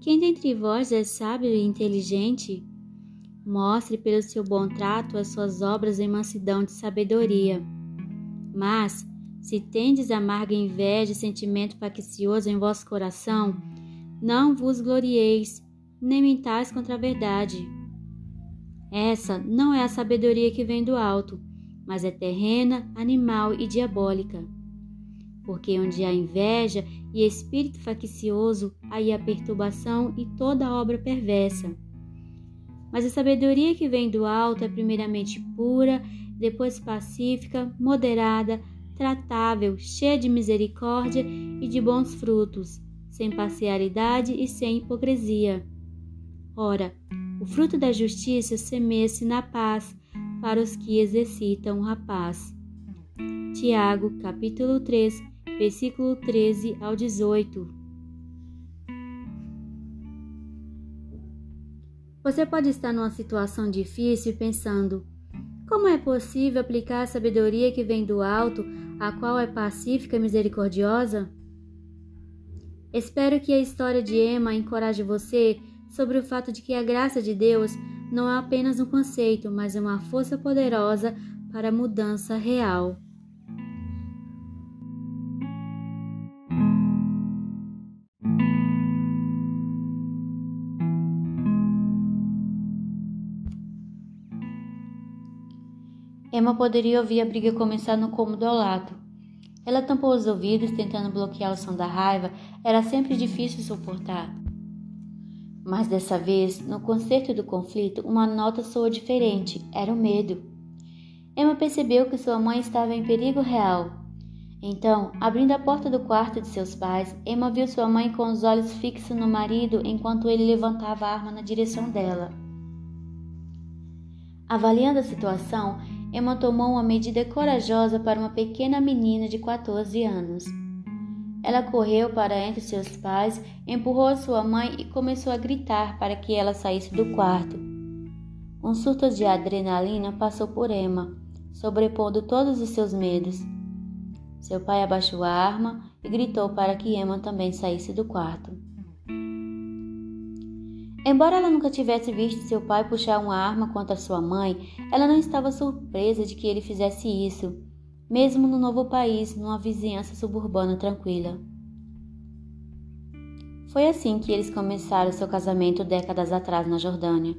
Quem dentre vós é sábio e inteligente? Mostre pelo seu bom trato as suas obras em mansidão de sabedoria. Mas, se tendes amarga inveja e sentimento faccioso em vosso coração, não vos glorieis, nem mentais contra a verdade. Essa não é a sabedoria que vem do alto, mas é terrena, animal e diabólica. Porque onde há inveja e espírito faccioso, aí há perturbação e toda obra perversa. Mas a sabedoria que vem do alto é primeiramente pura, depois pacífica, moderada, tratável, cheia de misericórdia e de bons frutos, sem parcialidade e sem hipocrisia. Ora, o fruto da justiça semeia-se na paz para os que exercitam a paz. Tiago, capítulo 3, versículo 13 ao 18. Você pode estar numa situação difícil pensando: como é possível aplicar a sabedoria que vem do alto, a qual é pacífica e misericordiosa? Espero que a história de Emma encoraje você sobre o fato de que a graça de Deus não é apenas um conceito, mas é uma força poderosa para a mudança real. Emma poderia ouvir a briga começar no cômodo ao lado. Ela tampou os ouvidos, tentando bloquear o som da raiva. Era sempre difícil suportar. Mas dessa vez, no concerto do conflito, uma nota soou diferente. Era o medo. Emma percebeu que sua mãe estava em perigo real. Então, abrindo a porta do quarto de seus pais, Emma viu sua mãe com os olhos fixos no marido enquanto ele levantava a arma na direção dela. Avaliando a situação, Emma tomou uma medida corajosa para uma pequena menina de 14 anos. Ela correu para entre seus pais, empurrou sua mãe e começou a gritar para que ela saísse do quarto. Um surto de adrenalina passou por Emma, sobrepondo todos os seus medos. Seu pai abaixou a arma e gritou para que Emma também saísse do quarto. Embora ela nunca tivesse visto seu pai puxar uma arma contra sua mãe, ela não estava surpresa de que ele fizesse isso, mesmo no novo país, numa vizinhança suburbana tranquila. Foi assim que eles começaram seu casamento décadas atrás na Jordânia.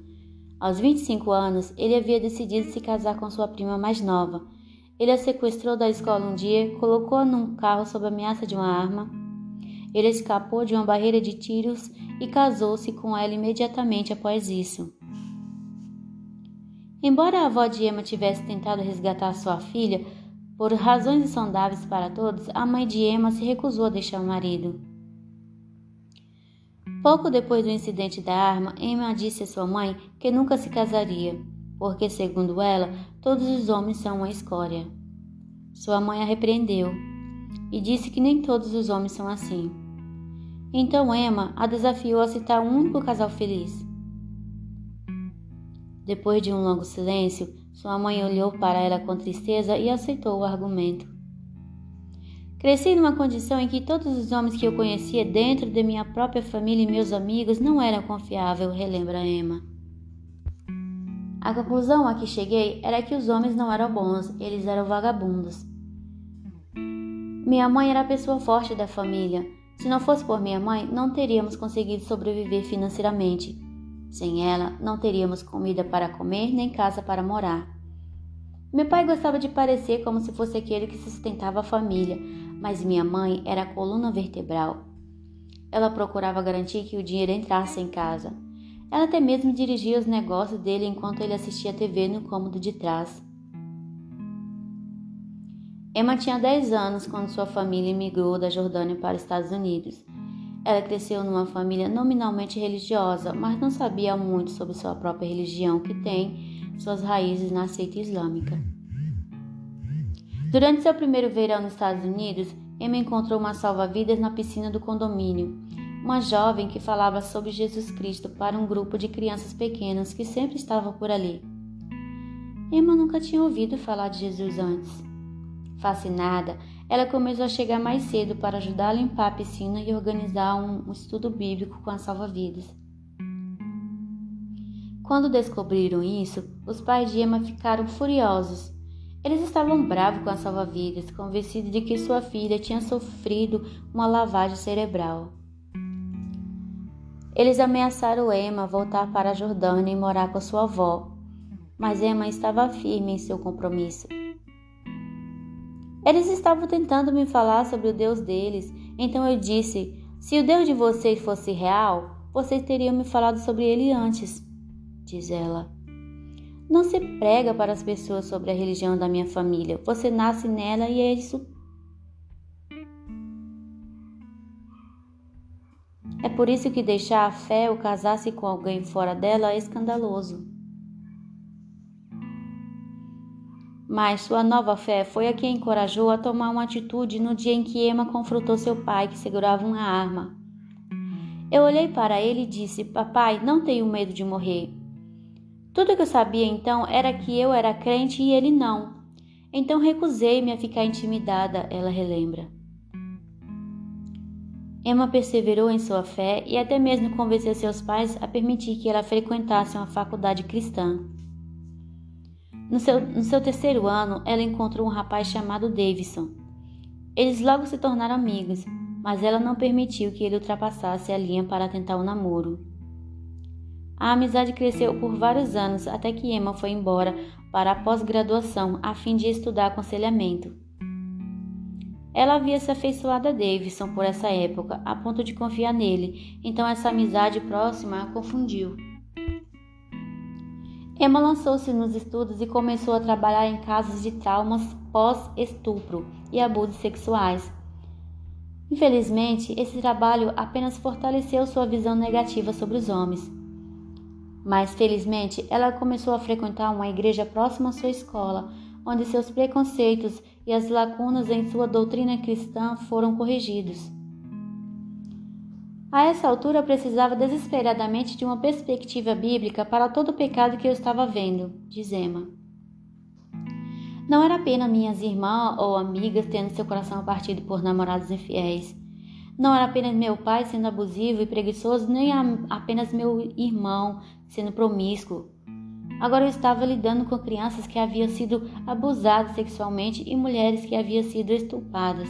Aos 25 anos, ele havia decidido se casar com sua prima mais nova. Ele a sequestrou da escola um dia, colocou-a num carro sob ameaça de uma arma ele escapou de uma barreira de tiros e casou-se com ela imediatamente após isso. Embora a avó de Emma tivesse tentado resgatar sua filha, por razões insondáveis para todos, a mãe de Emma se recusou a deixar o marido. Pouco depois do incidente da arma, Emma disse a sua mãe que nunca se casaria, porque, segundo ela, todos os homens são uma escória. Sua mãe a repreendeu e disse que nem todos os homens são assim. Então Emma a desafiou a citar um único casal feliz. Depois de um longo silêncio, sua mãe olhou para ela com tristeza e aceitou o argumento. Cresci numa condição em que todos os homens que eu conhecia dentro de minha própria família e meus amigos não eram confiáveis, relembra Emma. A conclusão a que cheguei era que os homens não eram bons, eles eram vagabundos. Minha mãe era a pessoa forte da família, se não fosse por minha mãe, não teríamos conseguido sobreviver financeiramente. Sem ela, não teríamos comida para comer nem casa para morar. Meu pai gostava de parecer como se fosse aquele que sustentava a família, mas minha mãe era a coluna vertebral. Ela procurava garantir que o dinheiro entrasse em casa. Ela até mesmo dirigia os negócios dele enquanto ele assistia TV no cômodo de trás. Emma tinha 10 anos quando sua família emigrou da Jordânia para os Estados Unidos. Ela cresceu numa família nominalmente religiosa, mas não sabia muito sobre sua própria religião, que tem suas raízes na seita islâmica. Durante seu primeiro verão nos Estados Unidos, Emma encontrou uma salva-vidas na piscina do condomínio, uma jovem que falava sobre Jesus Cristo para um grupo de crianças pequenas que sempre estavam por ali. Emma nunca tinha ouvido falar de Jesus antes. Fascinada, ela começou a chegar mais cedo para ajudar a limpar a piscina e organizar um estudo bíblico com a salva-vidas. Quando descobriram isso, os pais de Emma ficaram furiosos. Eles estavam bravos com a salva-vidas, convencidos de que sua filha tinha sofrido uma lavagem cerebral. Eles ameaçaram Emma voltar para a Jordânia e morar com sua avó, mas Emma estava firme em seu compromisso. Eles estavam tentando me falar sobre o Deus deles, então eu disse: se o Deus de vocês fosse real, vocês teriam me falado sobre ele antes, diz ela. Não se prega para as pessoas sobre a religião da minha família. Você nasce nela e é isso. É por isso que deixar a fé ou casar-se com alguém fora dela é escandaloso. Mas sua nova fé foi a que a encorajou a tomar uma atitude no dia em que Emma confrontou seu pai, que segurava uma arma. Eu olhei para ele e disse: Papai, não tenho medo de morrer. Tudo que eu sabia então era que eu era crente e ele não. Então recusei-me a ficar intimidada, ela relembra. Emma perseverou em sua fé e até mesmo convenceu seus pais a permitir que ela frequentasse uma faculdade cristã. No seu, no seu terceiro ano, ela encontrou um rapaz chamado Davidson. Eles logo se tornaram amigos, mas ela não permitiu que ele ultrapassasse a linha para tentar o um namoro. A amizade cresceu por vários anos até que Emma foi embora para a pós-graduação a fim de estudar aconselhamento. Ela havia se afeiçoado a Davidson por essa época, a ponto de confiar nele, então essa amizade próxima a confundiu. Emma lançou-se nos estudos e começou a trabalhar em casos de traumas pós-estupro e abusos sexuais. Infelizmente, esse trabalho apenas fortaleceu sua visão negativa sobre os homens. Mas, felizmente, ela começou a frequentar uma igreja próxima à sua escola, onde seus preconceitos e as lacunas em sua doutrina cristã foram corrigidos. A essa altura precisava desesperadamente de uma perspectiva bíblica para todo o pecado que eu estava vendo, diz Emma. Não era apenas minhas irmãs ou amigas tendo seu coração partido por namorados infiéis. Não era apenas meu pai sendo abusivo e preguiçoso, nem apenas meu irmão sendo promíscuo. Agora eu estava lidando com crianças que haviam sido abusadas sexualmente e mulheres que haviam sido estupradas.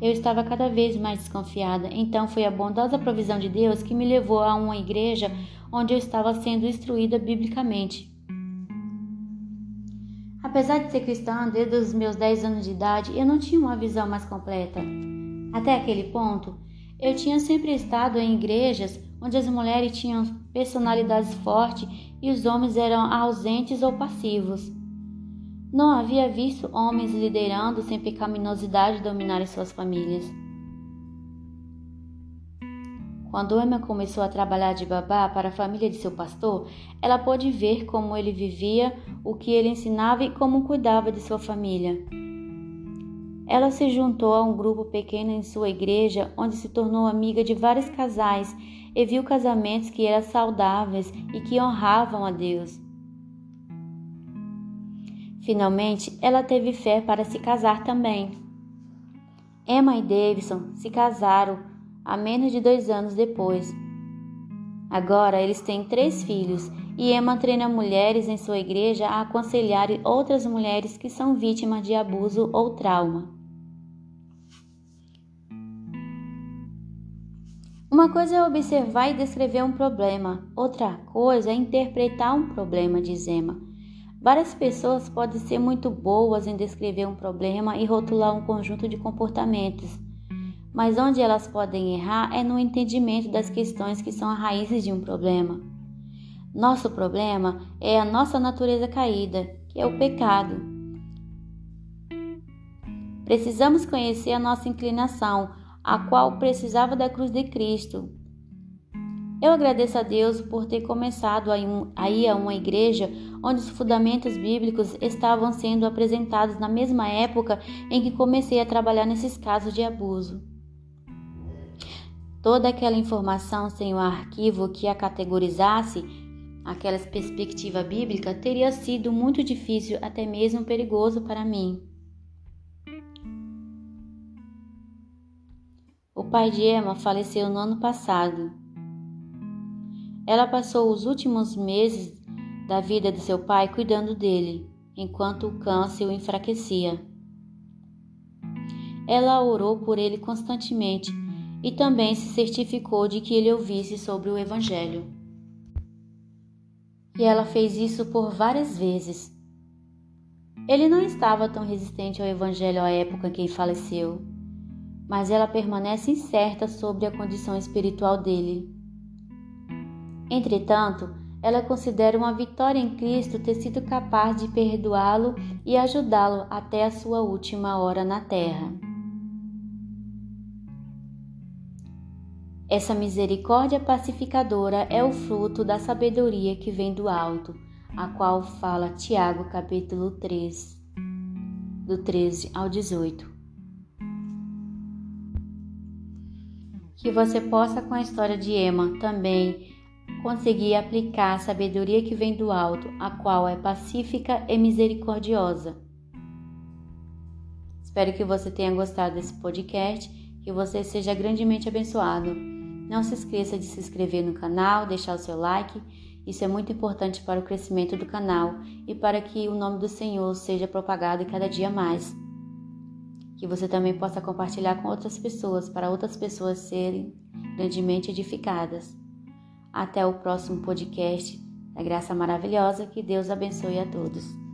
Eu estava cada vez mais desconfiada. Então foi a bondosa provisão de Deus que me levou a uma igreja onde eu estava sendo instruída biblicamente. Apesar de ser cristã desde os meus 10 anos de idade, eu não tinha uma visão mais completa. Até aquele ponto, eu tinha sempre estado em igrejas onde as mulheres tinham personalidades fortes e os homens eram ausentes ou passivos. Não havia visto homens liderando sem pecaminosidade dominar suas famílias. Quando Emma começou a trabalhar de babá para a família de seu pastor, ela pôde ver como ele vivia, o que ele ensinava e como cuidava de sua família. Ela se juntou a um grupo pequeno em sua igreja, onde se tornou amiga de vários casais e viu casamentos que eram saudáveis e que honravam a Deus. Finalmente, ela teve fé para se casar também. Emma e Davidson se casaram há menos de dois anos depois. Agora eles têm três filhos e Emma treina mulheres em sua igreja a aconselhar outras mulheres que são vítimas de abuso ou trauma. Uma coisa é observar e descrever um problema, outra coisa é interpretar um problema, diz Emma. Várias pessoas podem ser muito boas em descrever um problema e rotular um conjunto de comportamentos, mas onde elas podem errar é no entendimento das questões que são as raízes de um problema. Nosso problema é a nossa natureza caída, que é o pecado. Precisamos conhecer a nossa inclinação, a qual precisava da cruz de Cristo, eu agradeço a Deus por ter começado a ir a uma igreja onde os fundamentos bíblicos estavam sendo apresentados na mesma época em que comecei a trabalhar nesses casos de abuso. Toda aquela informação sem o arquivo que a categorizasse, aquela perspectiva bíblica, teria sido muito difícil, até mesmo perigoso para mim. O pai de Emma faleceu no ano passado. Ela passou os últimos meses da vida de seu pai cuidando dele, enquanto o câncer o enfraquecia. Ela orou por ele constantemente e também se certificou de que ele ouvisse sobre o Evangelho. E ela fez isso por várias vezes. Ele não estava tão resistente ao Evangelho à época em que faleceu, mas ela permanece incerta sobre a condição espiritual dele. Entretanto, ela considera uma vitória em Cristo ter sido capaz de perdoá-lo e ajudá-lo até a sua última hora na terra. Essa misericórdia pacificadora é o fruto da sabedoria que vem do alto, a qual fala Tiago capítulo 3, do 13 ao 18. Que você possa, com a história de Emma, também conseguir aplicar a sabedoria que vem do alto, a qual é pacífica e misericordiosa. Espero que você tenha gostado desse podcast, que você seja grandemente abençoado. Não se esqueça de se inscrever no canal, deixar o seu like. Isso é muito importante para o crescimento do canal e para que o nome do Senhor seja propagado cada dia mais. Que você também possa compartilhar com outras pessoas, para outras pessoas serem grandemente edificadas. Até o próximo podcast da Graça Maravilhosa. Que Deus abençoe a todos.